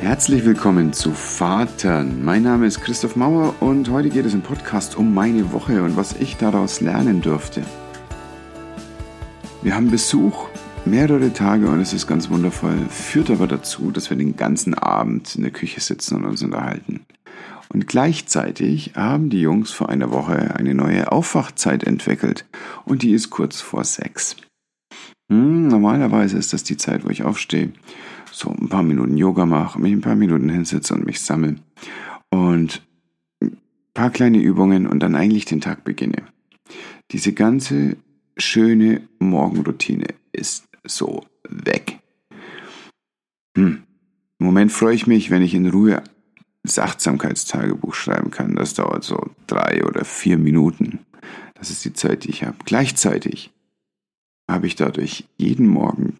Herzlich willkommen zu Vatern. Mein Name ist Christoph Mauer und heute geht es im Podcast um meine Woche und was ich daraus lernen durfte. Wir haben Besuch, mehrere Tage und es ist ganz wundervoll, führt aber dazu, dass wir den ganzen Abend in der Küche sitzen und uns unterhalten. Und gleichzeitig haben die Jungs vor einer Woche eine neue Aufwachzeit entwickelt und die ist kurz vor sechs. Hm, normalerweise ist das die Zeit, wo ich aufstehe, so ein paar Minuten Yoga mache, mich ein paar Minuten hinsitze und mich sammle und ein paar kleine Übungen und dann eigentlich den Tag beginne. Diese ganze schöne Morgenroutine ist so weg. Hm. Im Moment freue ich mich, wenn ich in Ruhe das Achtsamkeitstagebuch schreiben kann. Das dauert so drei oder vier Minuten. Das ist die Zeit, die ich habe. Gleichzeitig habe ich dadurch jeden Morgen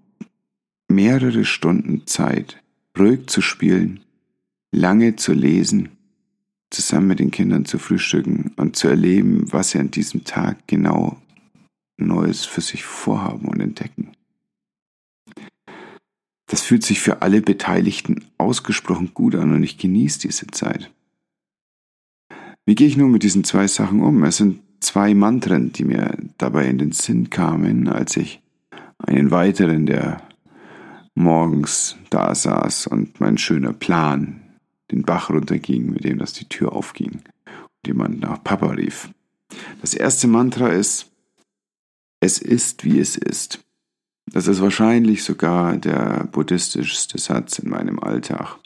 mehrere Stunden Zeit, ruhig zu spielen, lange zu lesen, zusammen mit den Kindern zu frühstücken und zu erleben, was sie an diesem Tag genau Neues für sich vorhaben und entdecken. Das fühlt sich für alle Beteiligten ausgesprochen gut an und ich genieße diese Zeit. Wie gehe ich nun mit diesen zwei Sachen um? Es sind zwei Mantren, die mir dabei in den Sinn kamen, als ich einen weiteren, der morgens da saß und mein schöner Plan den Bach runterging, mit dem das die Tür aufging und jemand nach Papa rief. Das erste Mantra ist, es ist wie es ist. Das ist wahrscheinlich sogar der buddhistischste Satz in meinem Alltag.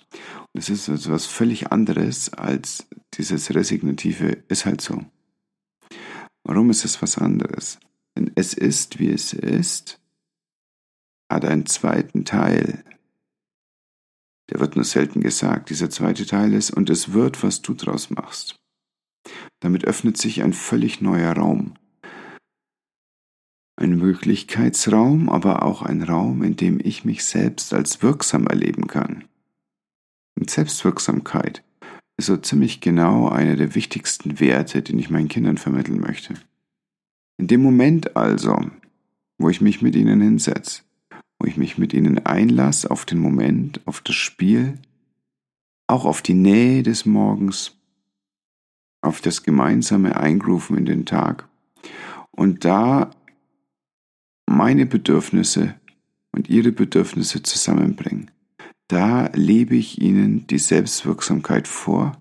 Und es ist etwas völlig anderes als dieses resignative ist halt so. Warum ist es was anderes? Denn es ist, wie es ist, hat einen zweiten Teil. Der wird nur selten gesagt. Dieser zweite Teil ist, und es wird, was du draus machst. Damit öffnet sich ein völlig neuer Raum. Ein Möglichkeitsraum, aber auch ein Raum, in dem ich mich selbst als wirksam erleben kann. Und Selbstwirksamkeit ist so ziemlich genau einer der wichtigsten Werte, den ich meinen Kindern vermitteln möchte. In dem Moment also, wo ich mich mit ihnen hinsetze, wo ich mich mit ihnen einlasse auf den Moment, auf das Spiel, auch auf die Nähe des Morgens, auf das gemeinsame Eingrooven in den Tag und da meine Bedürfnisse und ihre Bedürfnisse zusammenbringen. Da lebe ich ihnen die Selbstwirksamkeit vor,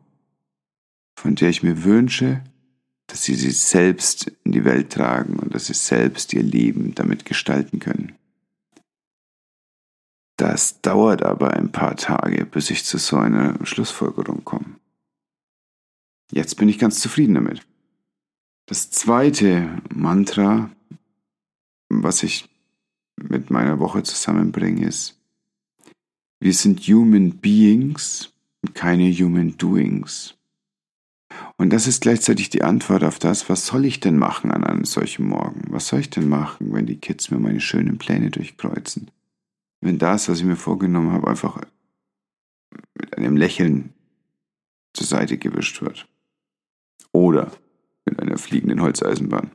von der ich mir wünsche, dass sie sie selbst in die Welt tragen und dass sie selbst ihr Leben damit gestalten können. Das dauert aber ein paar Tage, bis ich zu so einer Schlussfolgerung komme. Jetzt bin ich ganz zufrieden damit. Das zweite Mantra was ich mit meiner Woche zusammenbringe, ist, wir sind Human Beings und keine Human Doings. Und das ist gleichzeitig die Antwort auf das, was soll ich denn machen an einem solchen Morgen? Was soll ich denn machen, wenn die Kids mir meine schönen Pläne durchkreuzen? Wenn das, was ich mir vorgenommen habe, einfach mit einem Lächeln zur Seite gewischt wird. Oder mit einer fliegenden Holzeisenbahn.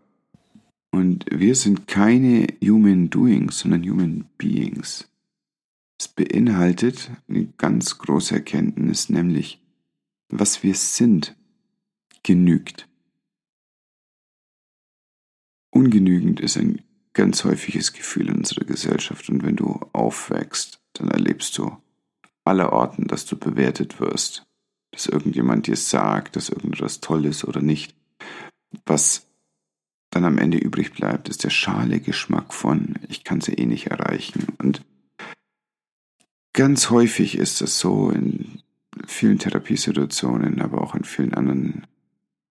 Und wir sind keine Human Doings, sondern Human Beings. Es beinhaltet eine ganz große Erkenntnis, nämlich, was wir sind, genügt. Ungenügend ist ein ganz häufiges Gefühl in unserer Gesellschaft. Und wenn du aufwächst, dann erlebst du allerorten, dass du bewertet wirst, dass irgendjemand dir sagt, dass irgendetwas toll ist oder nicht, was dann am Ende übrig bleibt, ist der schale Geschmack von, ich kann sie eh nicht erreichen. Und ganz häufig ist es so in vielen Therapiesituationen, aber auch in vielen anderen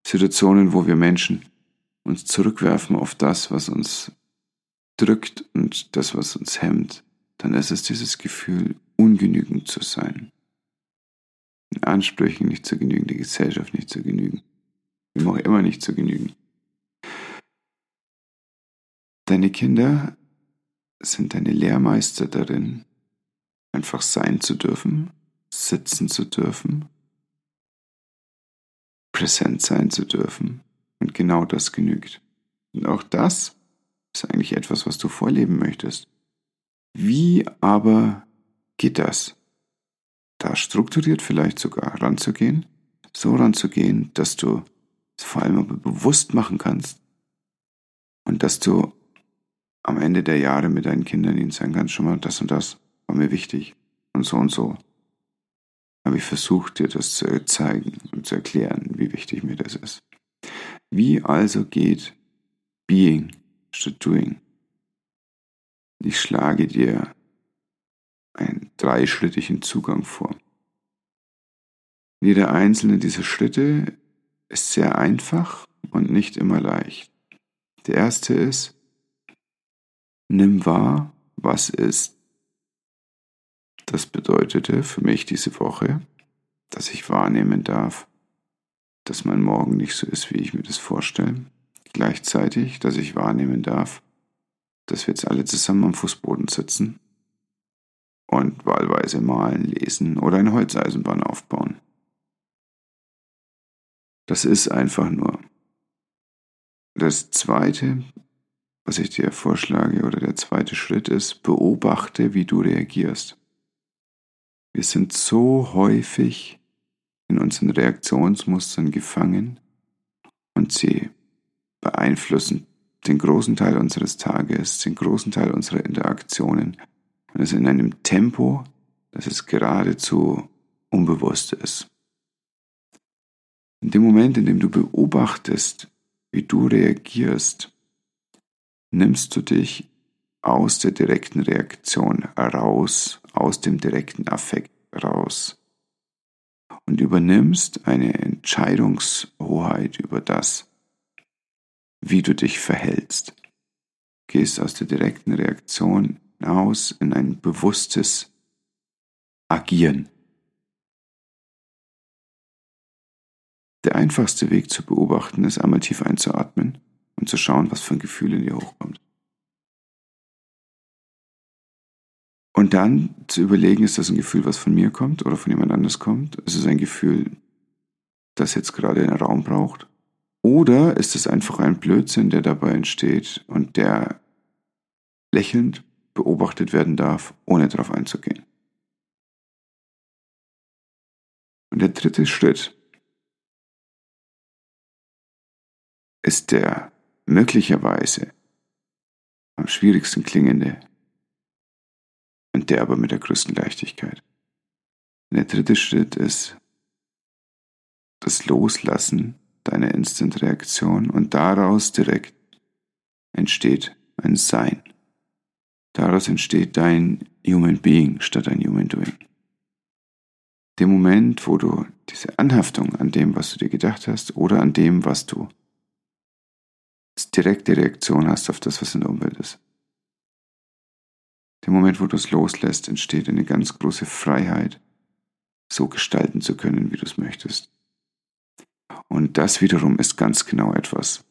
Situationen, wo wir Menschen uns zurückwerfen auf das, was uns drückt und das, was uns hemmt, dann ist es dieses Gefühl, ungenügend zu sein. In Ansprüchen nicht zu genügen, die Gesellschaft nicht zu genügen, wem auch immer nicht zu genügen. Deine Kinder sind deine Lehrmeister darin, einfach sein zu dürfen, sitzen zu dürfen, präsent sein zu dürfen. Und genau das genügt. Und auch das ist eigentlich etwas, was du vorleben möchtest. Wie aber geht das? da strukturiert vielleicht sogar ranzugehen, so ranzugehen, dass du es vor allem aber bewusst machen kannst und dass du am Ende der Jahre mit deinen Kindern ihnen sagen kannst, schon mal, das und das war mir wichtig und so und so. Habe ich versucht, dir das zu zeigen und zu erklären, wie wichtig mir das ist. Wie also geht Being Doing? Ich schlage dir einen dreischrittigen Zugang vor. Jeder einzelne dieser Schritte ist sehr einfach und nicht immer leicht. Der erste ist, nimm wahr, was ist. Das bedeutete für mich diese Woche, dass ich wahrnehmen darf, dass mein Morgen nicht so ist, wie ich mir das vorstelle. Gleichzeitig, dass ich wahrnehmen darf, dass wir jetzt alle zusammen am Fußboden sitzen und wahlweise malen, lesen oder eine Holzeisenbahn aufbauen. Das ist einfach nur. Das Zweite, was ich dir vorschlage, oder der zweite Schritt ist, beobachte, wie du reagierst. Wir sind so häufig in unseren Reaktionsmustern gefangen und sie beeinflussen den großen Teil unseres Tages, den großen Teil unserer Interaktionen und es in einem Tempo, das es geradezu unbewusst ist. In dem Moment, in dem du beobachtest, wie du reagierst, nimmst du dich aus der direkten Reaktion heraus, aus dem direkten Affekt raus und übernimmst eine Entscheidungshoheit über das, wie du dich verhältst. Gehst aus der direkten Reaktion hinaus in ein bewusstes Agieren. Der einfachste Weg zu beobachten ist einmal tief einzuatmen und zu schauen, was für ein Gefühl in dir hochkommt. Und dann zu überlegen, ist das ein Gefühl, was von mir kommt oder von jemand anders kommt? Ist es ein Gefühl, das jetzt gerade einen Raum braucht? Oder ist es einfach ein Blödsinn, der dabei entsteht und der lächelnd beobachtet werden darf, ohne darauf einzugehen? Und der dritte Schritt ist der möglicherweise am schwierigsten klingende und der aber mit der größten Leichtigkeit. Und der dritte Schritt ist das Loslassen deiner Instant-Reaktion und daraus direkt entsteht ein Sein. Daraus entsteht dein Human Being statt ein Human Doing. Dem Moment, wo du diese Anhaftung an dem, was du dir gedacht hast oder an dem, was du direkte Reaktion hast auf das, was in der Umwelt ist. Der Moment, wo du es loslässt, entsteht eine ganz große Freiheit, so gestalten zu können, wie du es möchtest. Und das wiederum ist ganz genau etwas,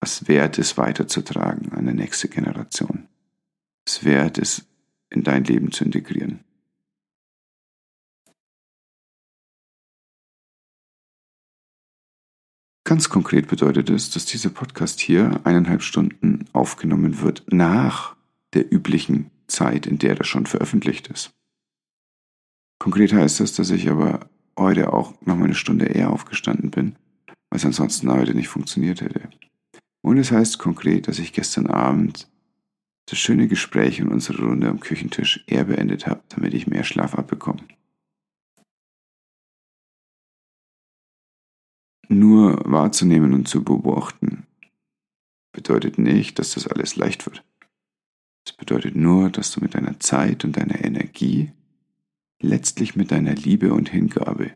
was wert ist, weiterzutragen an die nächste Generation. Es wert ist, in dein Leben zu integrieren. Ganz konkret bedeutet es, dass dieser Podcast hier eineinhalb Stunden aufgenommen wird nach der üblichen Zeit, in der er schon veröffentlicht ist. Konkret heißt das, dass ich aber heute auch noch eine Stunde eher aufgestanden bin, es ansonsten heute nicht funktioniert hätte. Und es heißt konkret, dass ich gestern Abend das schöne Gespräch in unserer Runde am Küchentisch eher beendet habe, damit ich mehr Schlaf abbekomme. Nur wahrzunehmen und zu beobachten bedeutet nicht, dass das alles leicht wird. Es bedeutet nur, dass du mit deiner Zeit und deiner Energie, letztlich mit deiner Liebe und Hingabe,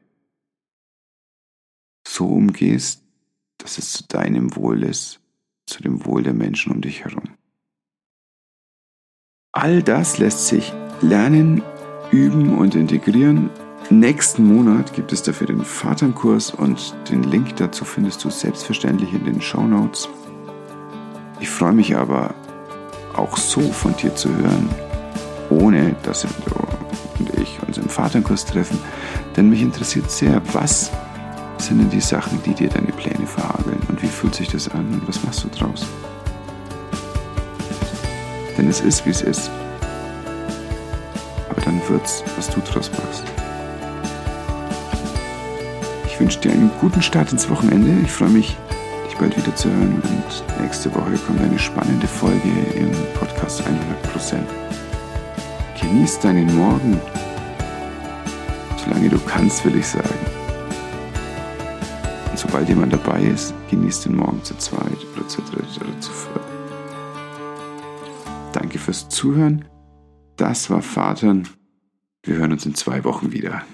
so umgehst, dass es zu deinem Wohl ist, zu dem Wohl der Menschen um dich herum. All das lässt sich lernen, üben und integrieren Nächsten Monat gibt es dafür den Vaternkurs und den Link dazu findest du selbstverständlich in den Show Notes. Ich freue mich aber auch so von dir zu hören, ohne dass du und ich uns im Vaternkurs treffen, denn mich interessiert sehr, was sind denn die Sachen, die dir deine Pläne verhageln und wie fühlt sich das an und was machst du draus? Denn es ist, wie es ist. Aber dann wird's, was du draus machst. Ich wünsche dir einen guten Start ins Wochenende. Ich freue mich, dich bald wieder zu hören. Und nächste Woche kommt eine spannende Folge im Podcast 100%. Genieß deinen Morgen. Solange du kannst, will ich sagen. Sobald jemand dabei ist, genieß den Morgen zu zweit oder zu dritt oder zu viert. Danke fürs Zuhören. Das war Vatern. Wir hören uns in zwei Wochen wieder.